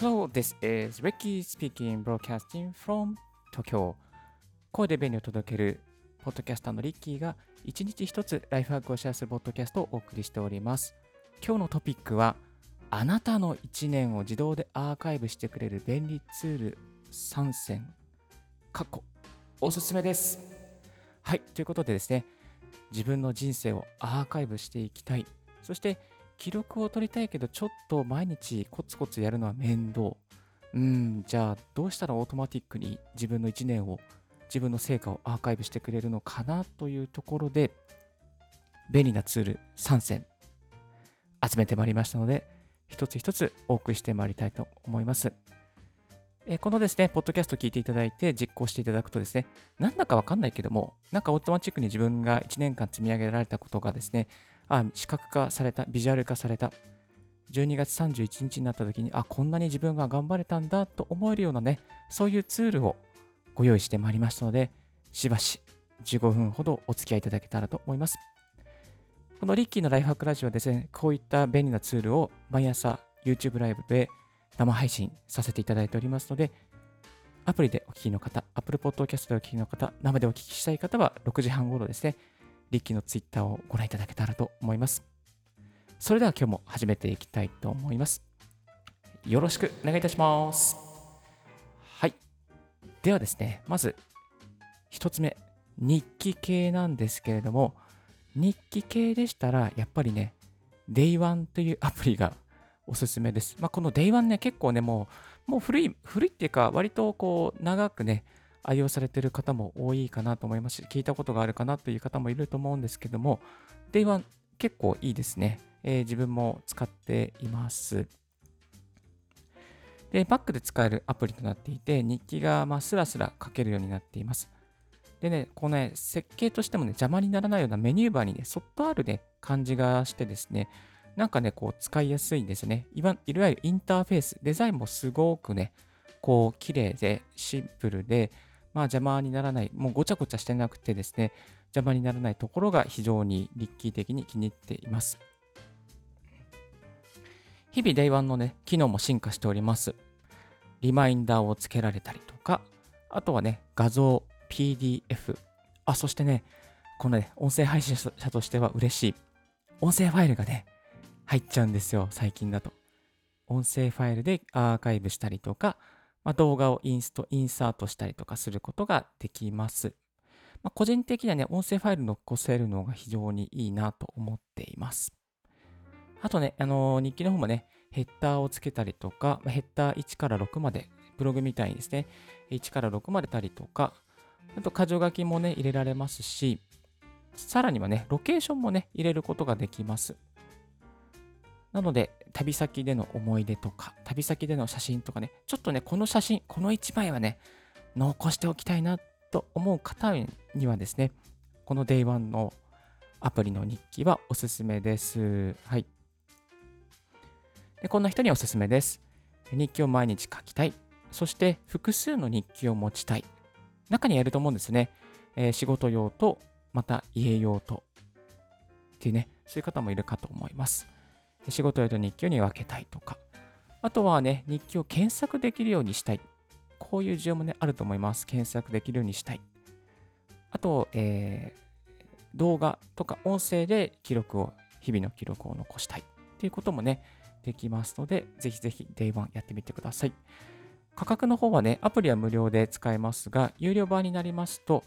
Hello, this is Ricky speaking, broadcasting from Tokyo. 声で便利を届けるポッドキャスターのリッキーが一日一つライフハックをシェアするポッドキャストをお送りしております。今日のトピックはあなたの1年を自動でアーカイブしてくれる便利ツール3選過去おすすめです。はい、ということでですね、自分の人生をアーカイブしていきたい。そして記録を取りたいけど、ちょっと毎日コツコツやるのは面倒。うん、じゃあどうしたらオートマティックに自分の1年を、自分の成果をアーカイブしてくれるのかなというところで、便利なツール3選集めてまいりましたので、一つ一つお送りしてまいりたいと思います。えこのですね、ポッドキャスト聞いていただいて実行していただくとですね、なんだかわかんないけども、なんかオートマチックに自分が1年間積み上げられたことがですね、あ、視覚化された、ビジュアル化された、12月31日になった時に、あ、こんなに自分が頑張れたんだと思えるようなね、そういうツールをご用意してまいりましたので、しばし15分ほどお付き合いいただけたらと思います。このリッキーのライフハックラジオはですね、こういった便利なツールを毎朝 YouTube ライブで生配信させていただいておりますので、アプリでお聞きの方、Apple Podcast でお聞きの方、生でお聞きしたい方は6時半頃ですね、リッキーの Twitter をご覧いただけたらと思います。それでは今日も始めていきたいと思います。よろしくお願いいたします。はい。ではですね、まず一つ目、日記系なんですけれども、日記系でしたら、やっぱりね、Day1 というアプリがおすすめです。まあ、この Day1 ね、結構ね、もう、もう古い、古いっていうか、割とこう、長くね、愛用されてる方も多いかなと思いますし、聞いたことがあるかなという方もいると思うんですけども、Day1 結構いいですね。えー自分も使っています。で、Mac で使えるアプリとなっていて、日記がまあスラスラ書けるようになっています。でね、このね、設計としてもね、邪魔にならないようなメニューバーにね、そっとあるね、感じがしてですね、なんかね、こう使いやすいんですね。いわいわゆるインターフェース、デザインもすごくね、こう綺麗でシンプルで、まあ邪魔にならない、もうごちゃごちゃしてなくてですね、邪魔にならないところが非常にリッキー的に気に入っています。日々 Day1 のね、機能も進化しております。リマインダーをつけられたりとか、あとはね、画像、PDF、あ、そしてね、このね、音声配信者としては嬉しい。音声ファイルがね、入っちゃうんですよ、最近だと。音声ファイルでアーカイブしたりとか、まあ、動画をインスト、インサートしたりとかすることができます。まあ、個人的にはね、音声ファイル残せるのが非常にいいなと思っています。あとね、あのー日記の方もね、ヘッダーをつけたりとか、ヘッダー1から6まで、ブログみたいにですね、1から6までたりとか、あと、箇条書きもね、入れられますし、さらにはね、ロケーションもね、入れることができます。なので、旅先での思い出とか、旅先での写真とかね、ちょっとね、この写真、この1枚はね、残しておきたいなと思う方にはですね、この Day1 のアプリの日記はおすすめです。はい。でこんな人におすすめです。日記を毎日書きたい。そして複数の日記を持ちたい。中にやると思うんですね。えー仕事用と、また家用と。っていうね、そういう方もいるかと思います。仕事用と日記用に分けたいとか。あとはね、日記を検索できるようにしたい。こういう需要もね、あると思います。検索できるようにしたい。あと、えー動画とか音声で記録を、日々の記録を残したい。っていうこともね、できますので、ぜひぜひ Day1 やってみてください。価格の方はね、アプリは無料で使えますが、有料版になりますと、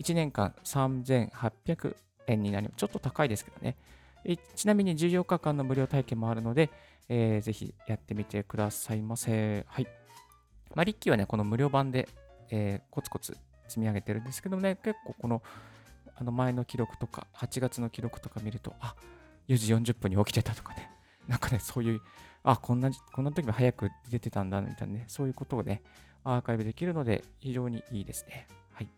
1年間3800円になります。ちょっと高いですけどね。えちなみに14日間の無料体験もあるので、えーぜひやってみてくださいませ。はい。まあ、リッキーはね、この無料版で、えーコツコツ積み上げてるんですけどね、結構このあの前の記録とか、8月の記録とか見ると、あ4時40分に起きてたとかね、なんかね、そういう、あこんな、こんな時も早く出てたんだみたいなね、そういうことをね、アーカイブできるので、非常にいいですね。はい。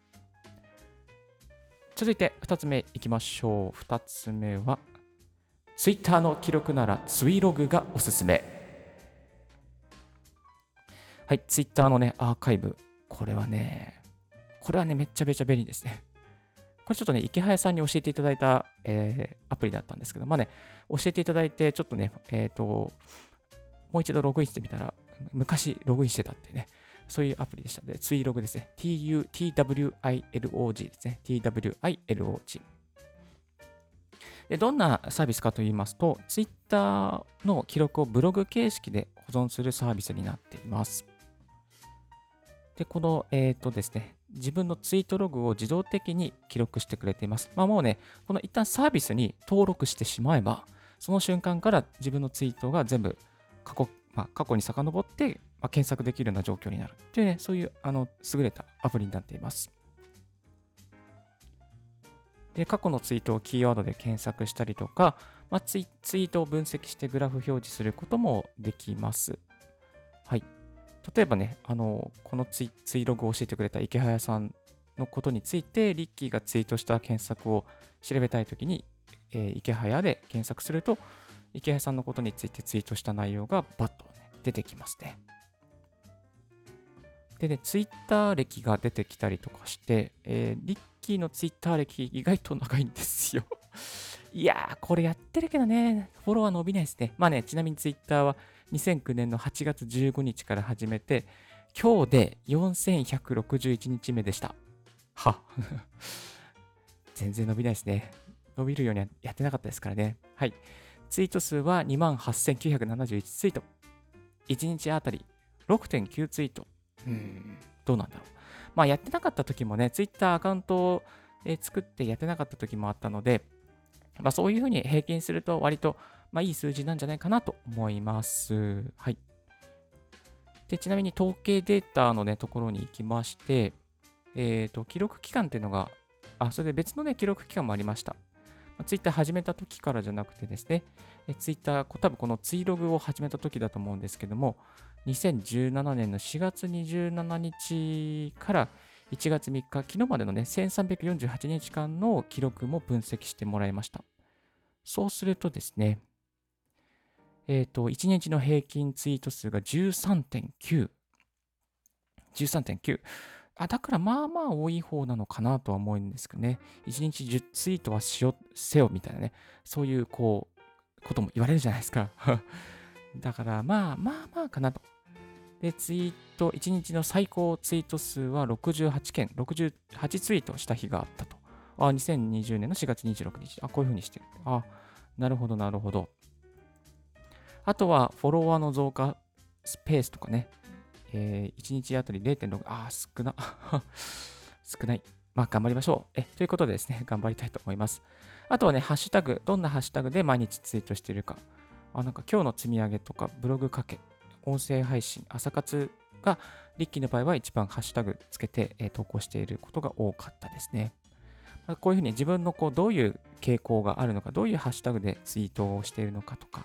続いて、2つ目いきましょう。2つ目は、Twitter の記録なら Twilog がおすすめ。はい、Twitter のね、アーカイブ。これはね、これはね、めっちゃめちゃ便利ですね。これちょっとね、池早さんに教えていただいた、えーアプリだったんですけど、まあね、教えていただいて、ちょっとね、えっ、と、もう一度ログインしてみたら、昔ログインしてたってね、そういうアプリでしたので、ツイログですね。tu, twilog ですね。twilog。でどんなサービスかと言いますと、Twitter の記録をブログ形式で保存するサービスになっています。で、この、えっ、ー、とですね、自分のツイートログを自動的に記録してくれています。まあもうね、この一旦サービスに登録してしまえば、その瞬間から自分のツイートが全部過去,、まあ、過去に遡って、まあ、検索できるような状況になるというね、そういうあの優れたアプリになっています。で、過去のツイートをキーワードで検索したりとか、まあ、ツイツイートを分析してグラフ表示することもできます。はい。例えばね、あの、このツイツイログを教えてくれた池早さんのことについて、リッキーがツイートした検索を調べたいときに、えー、池早で検索すると、池早さんのことについてツイートした内容がバッと、ね、出てきますね。でね、ツイッター歴が出てきたりとかして、えー、リッキーのツイッター歴意外と長いんですよ いやー、これやってるけどね、フォロワー伸びないですね。まあね、ちなみにツイッターは2009年の8月15日から始めて、今日で4161日目でした。は 全然伸びないですね。伸びるようにはやってなかったですからね。はい。ツイート数は28,971ツイート。1日あたり6.9ツイート。うん、どうなんだろう。まあ、やってなかった時もね、ツイッターアカウントを作ってやってなかった時もあったので、まあ、そういうふうに平均すると割と、まあ、いい数字なんじゃないかなと思います。はい。で、ちなみに統計データのね、ところに行きまして、えっ、ー、と、記録期間っていうのが、あ、それで別のね、記録期間もありました。ツイッター始めた時からじゃなくてですね、ツイッター、多分このツイログを始めた時だと思うんですけども、2017年の4月27日から1月3日、昨日までのね、1348日間の記録も分析してもらいました。そうするとですね、えっ、ー、と、1日の平均ツイート数が13.9。13.9。あ、だからまあまあ多い方なのかなとは思うんですけどね。1日10ツイートはしよ、せよみたいなね。そういうこう、ことも言われるじゃないですか。だからまあまあまあかなと。で、ツイート、1日の最高ツイート数は68件、68ツイートした日があったと。あ、2020年の4月26日。あ、こういうふうにしてる。あ、なるほど、なるほど。あとは、フォロワーの増加スペースとかね。えー、1日あたり0.6、あ、少な。少ない。まあ、頑張りましょう。え、ということでですね、頑張りたいと思います。あとはね、ハッシュタグ、どんなハッシュタグで毎日ツイートしてるか。あ、なんか今日の積み上げとか、ブログかけ、音声配信、朝活が、リッキーの場合は一番ハッシュタグつけて、えー、投稿していることが多かったですね。まあ、こういうふうに自分のこうどういう傾向があるのか、どういうハッシュタグでツイートをしているのかとか、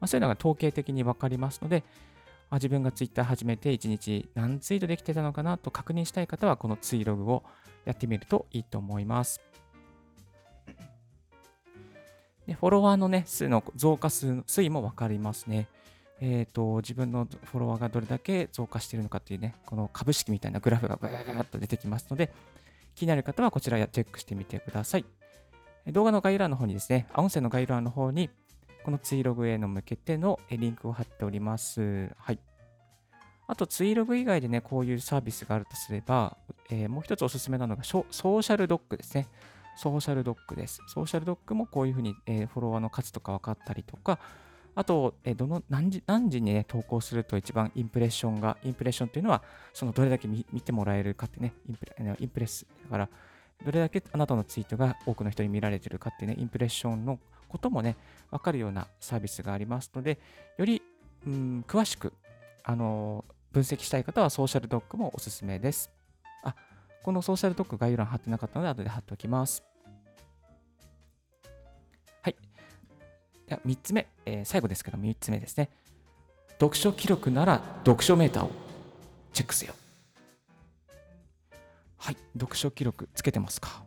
まあ、そういうのが統計的にわかりますので、あ、自分がツイッター始めて1日何ツイートできてたのかなと確認したい方は、このツイログをやってみるといいと思います。でフォロワーのね、数の増加数推移もわかりますね。え、ー、と、自分のフォロワーがどれだけ増加しているのかっていうね、この株式みたいなグラフがブーッと出てきますので、気になる方はこちらチェックしてみてください。動画の概要欄の方にですね、音声の概要欄の方に、このツイログへの向けてのリンクを貼っております。はい。あと、ツイログ以外でね、こういうサービスがあるとすれば、えー、もう一つおすすめなのがソーシャルドックですね。ソーシャルドックです。ソーシャルドックもこういうふうに、えー、フォロワーの数とか分かったりとか、あと、え、どの何時何時に、ね、投稿すると一番インプレッションが、インプレッションっていうのは、そのどれだけ見てもらえるかってね、インプレインプレス。だから、どれだけあなたのツイートが多くの人に見られてるかってね、インプレッションのこともね、わかるようなサービスがありますので、より、うん、詳しく、あの分析したい方はソーシャルドックもおすすめです。あ、このソーシャルドック概要欄貼ってなかったので、後で貼っておきます。では、3つ目、えー、最後ですけど、3つ目ですね。読書記録なら読書メーターをチェックせよ。はい、読書記録つけてますか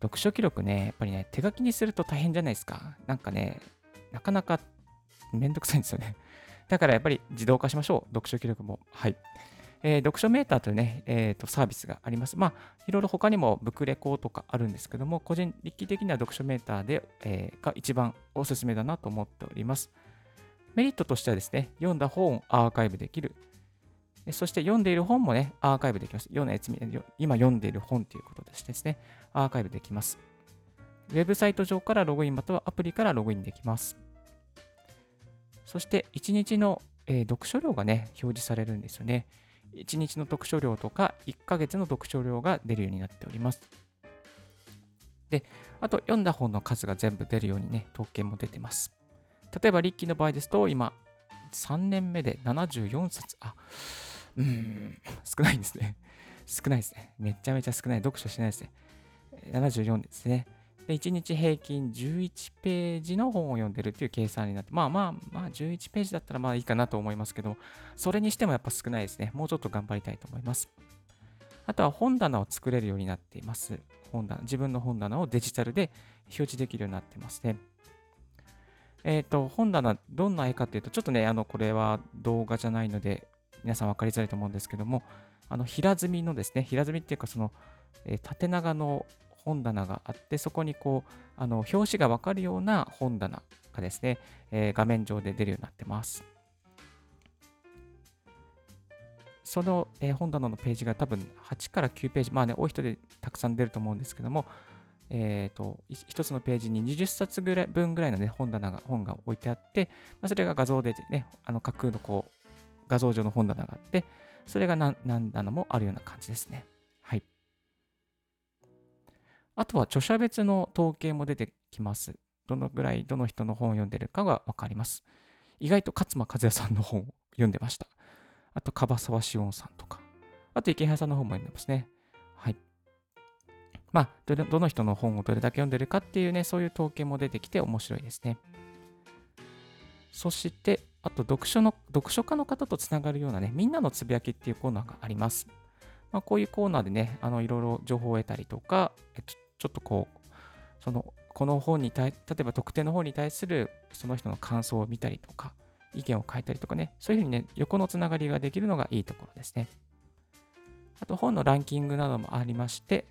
読書記録ね、やっぱりね、手書きにすると大変じゃないですか。なんかね、なかなかめんどくさいんですよね。だからやっぱり自動化しましょう。読書記録も。はい。えー、読書メーターというね、えーと、サービスがあります。まあ、いろいろ他にもブクレコとかあるんですけども、個人的には読書メーターで、えー、が一番おすすめだなと思っております。メリットとしてはですね、読んだ本をアーカイブできる。そして読んでいる本もね、アーカイブできます。今読んでいる本ということでしてですね、アーカイブできます。ウェブサイト上からログインまたはアプリからログインできます。そして1日の、えー、読書量がね、表示されるんですよね。1日の読書量とか1ヶ月の読書量が出るようになっております。で、あと読んだ本の数が全部出るようにね、統計も出てます。例えば、リッキーの場合ですと、今、3年目で74冊。あ、うん、少ないんですね。少ないですね。めちゃめちゃ少ない。読書してないですね。74ですね。で、1日平均11ページの本を読んでるっていう計算になって、まあまあまあ11ページだったらまあいいかなと思いますけど、それにしてもやっぱ少ないですね。もうちょっと頑張りたいと思います。あとは本棚を作れるようになっています。本棚、自分の本棚をデジタルで表示できるようになってますね。えっ、ー、と、本棚、どんな絵かっていうと、ちょっとね、あの、これは動画じゃないので、皆さん分かりづらいと思うんですけども、あの、平積みのですね、平積みっていうか、その、えー、縦長の本棚があって、そこにこう、あの表紙がわかるような本棚がですね、えー、画面上で出るようになってます。その、えー、本棚のページが多分8から9ページ、まあね、多い人でたくさん出ると思うんですけども、えーと、1つのページに20冊ぐらい分ぐらいの、ね、本棚が本が置いてあって、まあ、それが画像でね、あの架空のこう画像上の本棚があって、それが何何棚もあるような感じですね。あとは著者別の統計も出てきます。どのぐらいどの人の本を読んでるかがわかります。意外と勝間和也さんの本を読んでました。あと、樺沢志音さんとか。あと、池原さんの本も読んでますね。はい。まあど、どの人の本をどれだけ読んでるかっていうね、そういう統計も出てきて面白いですね。そして、あと読書の、読書家の方とつながるようなね、みんなのつぶやきっていうコーナーがあります。まあ、こういうコーナーでね、あのいろいろ情報を得たりとか、えっと、ちょっとこう、その、この本に対、例えば特定の本に対するその人の感想を見たりとか、意見を書いたりとかね、そういうふうにね、横のつながりができるのがいいところですね。あと、本のランキングなどもありまして、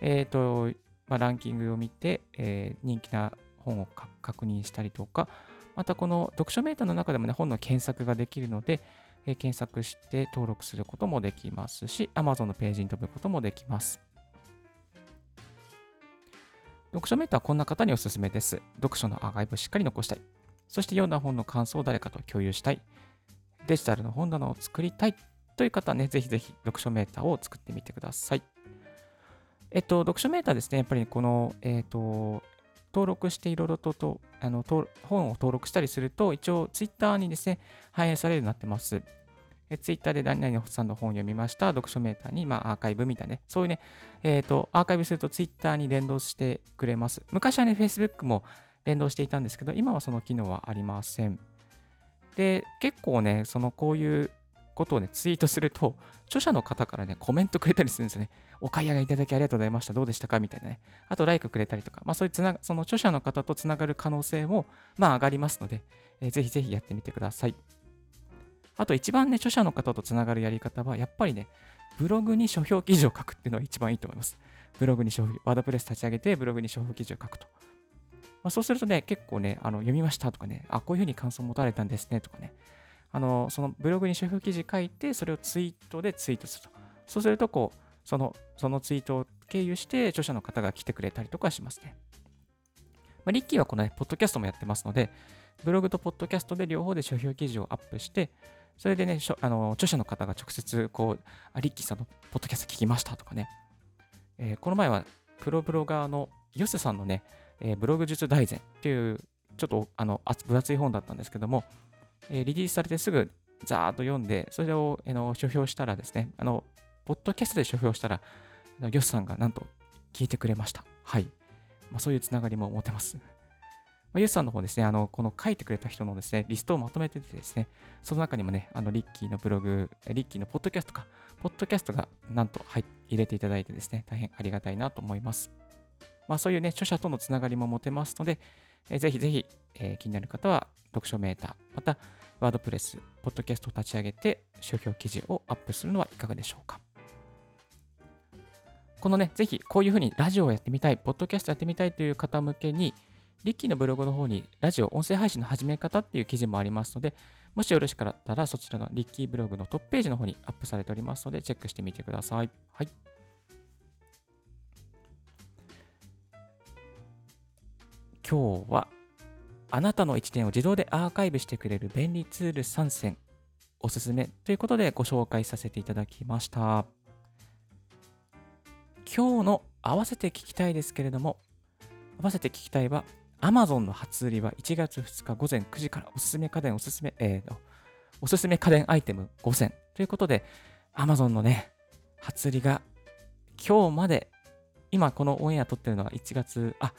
えっ、ー、と、まあ、ランキングを見て、えー、人気な本を確認したりとか、またこの読書メーターの中でもね、本の検索ができるので、え、検索して登録することもできますし、Amazon のページに飛ぶこともできます。読書メーターはこんな方におすすめです。読書のアーカイブをしっかり残したい。そして読んだ本の感想を誰かと共有したい。デジタルの本棚を作りたいという方はね、ぜひぜひ読書メーターを作ってみてください。えっと、読書メーターですね、やっぱりこの、えっと、登録していろいろととあの本を登録したりすると、一応ツイッターにですね、反映されるようになってます。えツイッターで何々さんの本を読みました、読書メーターに、まあ、アーカイブみたいなね、そういうね、えっ、ー、と、アーカイブするとツイッターに連動してくれます。昔はね、Facebook も連動していたんですけど、今はその機能はありません。で、結構ね、そのこういうことをね、ツイートすると、著者の方からね、コメントくれたりするんですよね。お買い上げいただきありがとうございました。どうでしたかみたいなね。あと、ライクくれたりとか、まあ、そういうつなその著者の方とつながる可能性も、まあ、上がりますので、えー、ぜひぜひやってみてください。あと一番ね、著者の方とつながるやり方は、やっぱりね、ブログに書評記事を書くっていうのが一番いいと思います。ブログに書評、ワードプレス立ち上げて、ブログに書評記事を書くと。まあ、そうするとね、結構ね、あの読みましたとかね、あ、こういうふうに感想を持たれたんですねとかね、あの、そのブログに書評記事書いて、それをツイートでツイートすると。そうすると、こう、その、そのツイートを経由して著者の方が来てくれたりとかしますね。まあ、リッキーはこのね、ポッドキャストもやってますので、ブログとポッドキャストで両方で書評記事をアップして、それでね、あの著者の方が直接、こう、あ、リッキーさんのポッドキャスト聞きましたとかね、えー、この前はプロブロガーのヨセさんのね、えー、ブログ術大全っていう、ちょっとあの分厚い本だったんですけども、えー、リリースされてすぐザーッと読んで、それを、え、の書評したらですね、あの、ポッドキャストで書評したら、ヨスさんがなんと聞いてくれました。はい。まあ、そういうつながりも持てます。まあ、ユースさんの方ですね、あの、この書いてくれた人のですね、リストをまとめててですね、その中にもね、あの、リッキーのブログ、リッキーのポッドキャストか、ポッドキャストがなんと入入れていただいてですね、大変ありがたいなと思います。まあ、そういうね、著者とのつながりも持てますので、えー、ぜひぜひ、えー、気になる方は、読書メーター、また、ワードプレス、ポッドキャストを立ち上げて、書評記事をアップするのはいかがでしょうか。このね、ぜひこういうふうにラジオをやってみたい、ポッドキャストやってみたいという方向けに、リッキーのブログの方にラジオ、音声配信の始め方っていう記事もありますので、もしよろしかったらそちらのリッキーブログのトップページの方にアップされておりますので、チェックしてみてください。はい。今日は、あなたの一年を自動でアーカイブしてくれる便利ツール3選おすすめということでご紹介させていただきました。今日の合わせて聞きたいですけれども、合わせて聞きたいは、Amazon の初売りは1月2日午前9時からおすすめ家電、おすすめ、えー、おすすめ家電アイテム5選ということで、Amazon のね、初売りが今日まで、今このオンエア撮ってるのは1月、あ、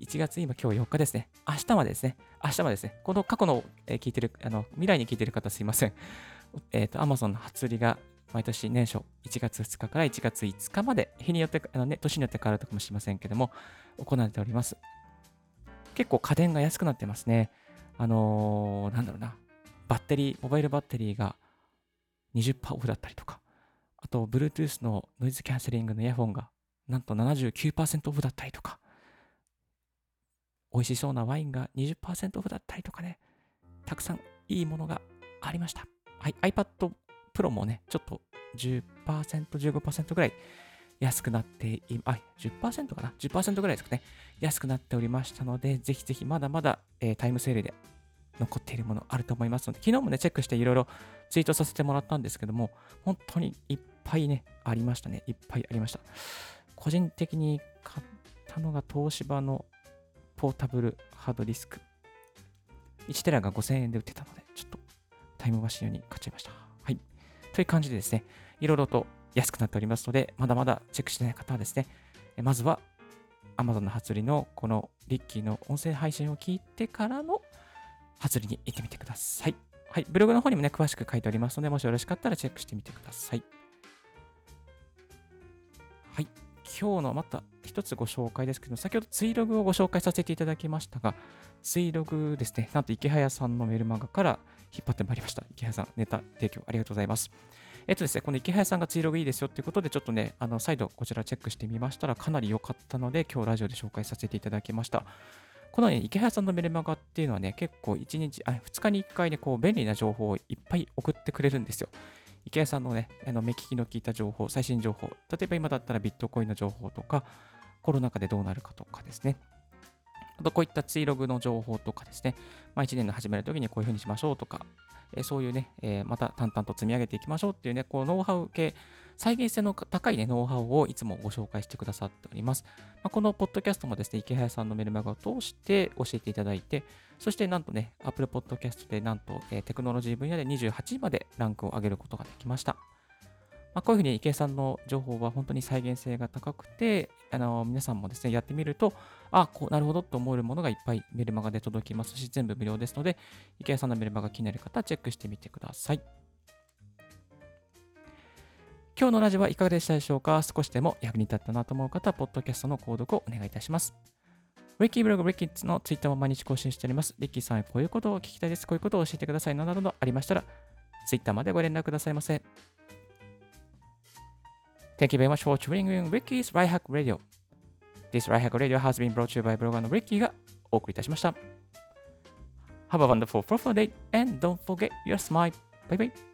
1月今今日4日ですね。明日までですね。明日までですね。この過去の、えー、聞いてる、あの、未来に聞いてる方すいません。えっ、ー、と、Amazon の初売りが毎年年初1月2日から1月5日まで、日によって、あのね、年によって変わるかもしれませんけども、行われております。結構家電が安くなってますね。あのー、なんだろうな。バッテリー、モバイルバッテリーが20%オフだったりとか、あと、Bluetooth のノイズキャンセリングのイヤホンがなんと79%オフだったりとか、美味しそうなワインが20%オフだったりとかね、たくさんいいものがありました。はい、iPad Pro もね、ちょっと10%、15%ぐらい安くなってい、あ、10%かな ?10% ぐらいですかね。安くなっておりましたので、ぜひぜひまだまだ、えー、タイムセールで残っているものあると思いますので、昨日もね、チェックしていろいろツイートさせてもらったんですけども、本当にいっぱいね、ありましたね。いっぱいありました。個人的に買ったのが東芝のポータブルハードディスク。1テラが5000円で売ってたので、ちょっとタイムマシン用に買っちゃいました。はい。という感じでですね、いろいろと安くなっておりますので、まだまだチェックしてない方はですね、まずは Amazon の初売りのこのリッキーの音声配信を聞いてからの初売りに行ってみてください。はい。ブログの方にもね、詳しく書いておりますので、もしよろしかったらチェックしてみてください。はい。今日のまた一つご紹介ですけど、先ほどツイログをご紹介させていただきましたが、ツイログですね、なんと池早さんのメルマガから引っ張ってまいりました。池早さん、ネタ提供ありがとうございます。えっとですね、この池早さんがツイログいいですよっていうことで、ちょっとね、あの再度こちらチェックしてみましたら、かなり良かったので、今日ラジオで紹介させていただきました。この、ね、池早さんのメルマガっていうのはね、結構1日、あ2日に1回ね、こう便利な情報をいっぱい送ってくれるんですよ。池谷さんのね、あの目利きの効いた情報、最新情報、例えば今だったらビットコインの情報とか、コロナ禍でどうなるかとかですね。あとこういったツイログの情報とかですね、まあ、1年の始めるときにこういうふうにしましょうとか、えそういうね、え、また淡々と積み上げていきましょうっていうね、こうノウハウ系、再現性の高い、ね、ノウハウをいつもご紹介してくださっております。まあ、このポッドキャストもですね、池早さんのメルマガを通して教えていただいて、そしてなんとね、Apple Podcast でなんと、え、テクノロジー分野で28位までランクを上げることができました。まあ、こういうふうに池江さんの情報は本当に再現性が高くて、あの皆さんもですね、やってみると、あ、こうなるほどと思えるものがいっぱいメルマガで届きますし、全部無料ですので、池江さんのメルマガ気になる方チェックしてみてください。今日のラジオはいかがでしたでしょうか？少しでも役に立ったなと思う方は、ポッドキャストの購読をお願いいたします。リッキーブログ、リッキッズのツイッターも毎日更新しております。リッキーさんへ、こういうことを聞きたいです。こういうことを教えてください。などなどありましたら、ツイッターまでご連絡くださいませ。Thank you very much for tuning in Ricky's Right Hack Radio. This Right Hack Radio has been brought to you by ブロガーの Ricky がお送りいたしました。Have a wonderful, fruitful day and don't forget your smile. Bye bye.